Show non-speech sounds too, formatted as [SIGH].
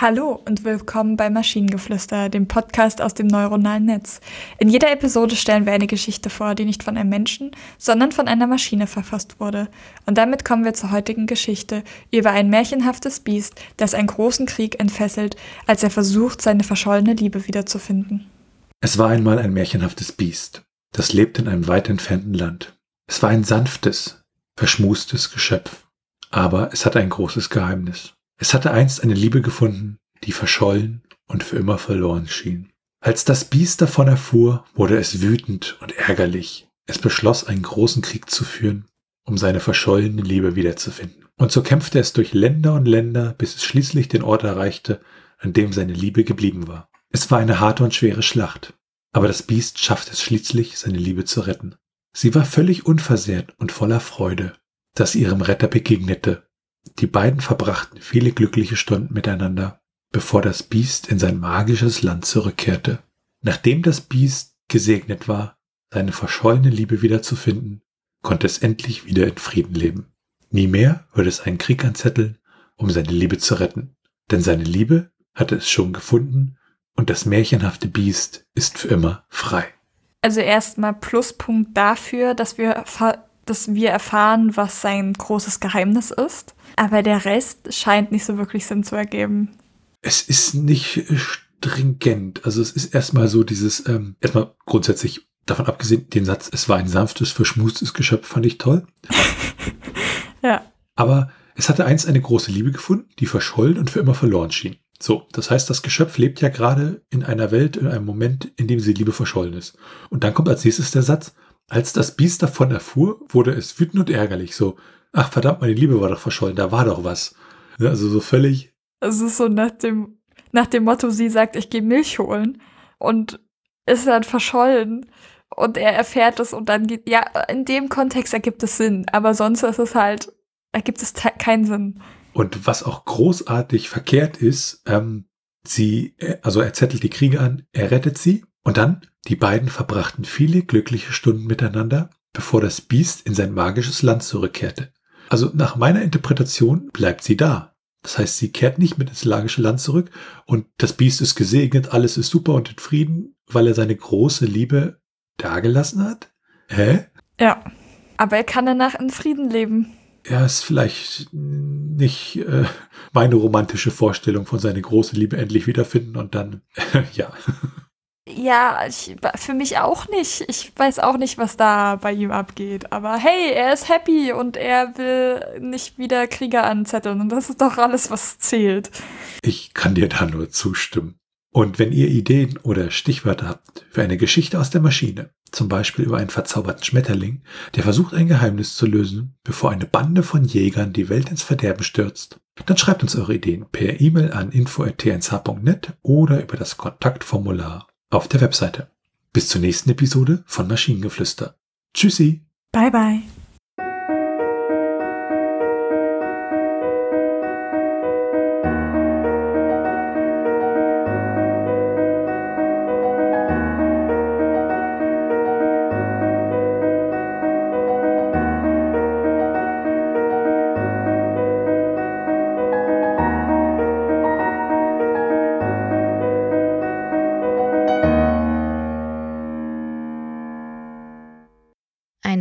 Hallo und willkommen bei Maschinengeflüster, dem Podcast aus dem neuronalen Netz. In jeder Episode stellen wir eine Geschichte vor, die nicht von einem Menschen, sondern von einer Maschine verfasst wurde. Und damit kommen wir zur heutigen Geschichte über ein märchenhaftes Biest, das einen großen Krieg entfesselt, als er versucht, seine verschollene Liebe wiederzufinden. Es war einmal ein märchenhaftes Biest, das lebte in einem weit entfernten Land. Es war ein sanftes, verschmustes Geschöpf, aber es hatte ein großes Geheimnis. Es hatte einst eine Liebe gefunden, die verschollen und für immer verloren schien. Als das Biest davon erfuhr, wurde es wütend und ärgerlich. Es beschloss, einen großen Krieg zu führen, um seine verschollene Liebe wiederzufinden. Und so kämpfte es durch Länder und Länder, bis es schließlich den Ort erreichte, an dem seine Liebe geblieben war. Es war eine harte und schwere Schlacht, aber das Biest schaffte es schließlich, seine Liebe zu retten. Sie war völlig unversehrt und voller Freude, dass sie ihrem Retter begegnete die beiden verbrachten viele glückliche Stunden miteinander, bevor das Biest in sein magisches Land zurückkehrte. Nachdem das Biest gesegnet war, seine verschollene Liebe wiederzufinden, konnte es endlich wieder in Frieden leben. Nie mehr würde es einen Krieg anzetteln, um seine Liebe zu retten, denn seine Liebe hatte es schon gefunden und das märchenhafte Biest ist für immer frei. Also erstmal Pluspunkt dafür, dass wir, dass wir erfahren, was sein großes Geheimnis ist. Aber der Rest scheint nicht so wirklich Sinn zu ergeben. Es ist nicht stringent. Also es ist erstmal so dieses, ähm, erstmal grundsätzlich davon abgesehen, den Satz, es war ein sanftes, verschmustes Geschöpf, fand ich toll. [LAUGHS] ja. Aber es hatte einst eine große Liebe gefunden, die verschollen und für immer verloren schien. So, das heißt, das Geschöpf lebt ja gerade in einer Welt, in einem Moment, in dem die Liebe verschollen ist. Und dann kommt als nächstes der Satz, als das Biest davon erfuhr, wurde es wütend und ärgerlich. So, ach verdammt, meine Liebe war doch verschollen, da war doch was. Also so völlig. Es ist so nach dem, nach dem Motto, sie sagt, ich gehe Milch holen und ist dann verschollen und er erfährt es und dann geht, ja, in dem Kontext ergibt es Sinn, aber sonst ist es halt, ergibt es keinen Sinn. Und was auch großartig verkehrt ist, ähm, sie, äh, also er zettelt die Kriege an, er rettet sie und dann, die beiden verbrachten viele glückliche Stunden miteinander, bevor das Biest in sein magisches Land zurückkehrte. Also nach meiner Interpretation bleibt sie da. Das heißt, sie kehrt nicht mit ins magische Land zurück und das Biest ist gesegnet, alles ist super und in Frieden, weil er seine große Liebe dagelassen hat? Hä? Ja, aber er kann danach in Frieden leben. Er ist vielleicht nicht äh, meine romantische Vorstellung von seiner großen Liebe endlich wiederfinden und dann, [LAUGHS] ja. Ja, ich, für mich auch nicht. Ich weiß auch nicht, was da bei ihm abgeht. Aber hey, er ist happy und er will nicht wieder Krieger anzetteln. Und das ist doch alles, was zählt. Ich kann dir da nur zustimmen. Und wenn ihr Ideen oder Stichwörter habt für eine Geschichte aus der Maschine, zum Beispiel über einen verzauberten Schmetterling, der versucht ein Geheimnis zu lösen, bevor eine Bande von Jägern die Welt ins Verderben stürzt, dann schreibt uns eure Ideen per E-Mail an info.tnsh.net oder über das Kontaktformular auf der Webseite. Bis zur nächsten Episode von Maschinengeflüster. Tschüssi. Bye bye.